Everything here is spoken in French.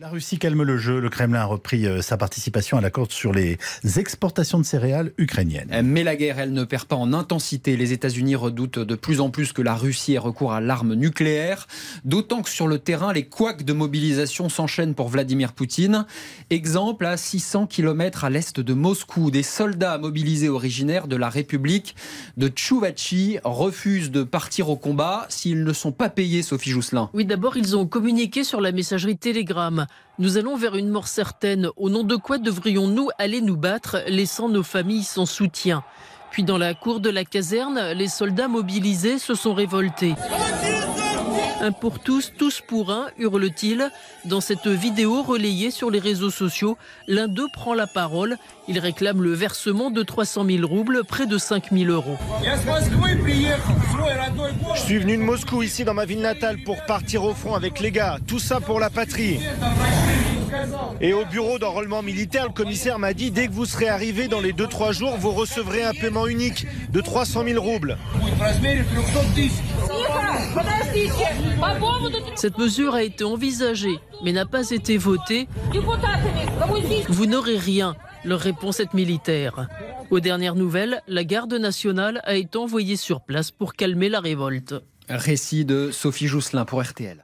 La Russie calme le jeu. Le Kremlin a repris euh, sa participation à l'accord sur les exportations de céréales ukrainiennes. Mais la guerre, elle ne perd pas en intensité. Les États-Unis redoutent de plus en plus que la Russie ait recours à l'arme nucléaire. D'autant que sur le terrain, les couacs de mobilisation s'enchaînent pour Vladimir Poutine. Exemple, à 600 km à l'est de Moscou, des soldats mobilisés originaires de la République de Tchouvachi refusent de partir au combat s'ils ne sont pas payés, Sophie Jousselin. Oui, d'abord, ils ont communiqué sur la messagerie Telegram. Nous allons vers une mort certaine. Au nom de quoi devrions-nous aller nous battre, laissant nos familles sans soutien? Puis dans la cour de la caserne, les soldats mobilisés se sont révoltés. Un pour tous, tous pour un, hurle-t-il. Dans cette vidéo relayée sur les réseaux sociaux, l'un d'eux prend la parole. Il réclame le versement de 300 000 roubles, près de 5 000 euros. Je suis venu de Moscou ici dans ma ville natale pour partir au front avec les gars. Tout ça pour la patrie. Et au bureau d'enrôlement militaire, le commissaire m'a dit dès que vous serez arrivé dans les 2-3 jours, vous recevrez un paiement unique de 300 000 roubles. Cette mesure a été envisagée, mais n'a pas été votée. Vous n'aurez rien, leur répond cette militaire. Aux dernières nouvelles, la garde nationale a été envoyée sur place pour calmer la révolte. Récit de Sophie Jousselin pour RTL.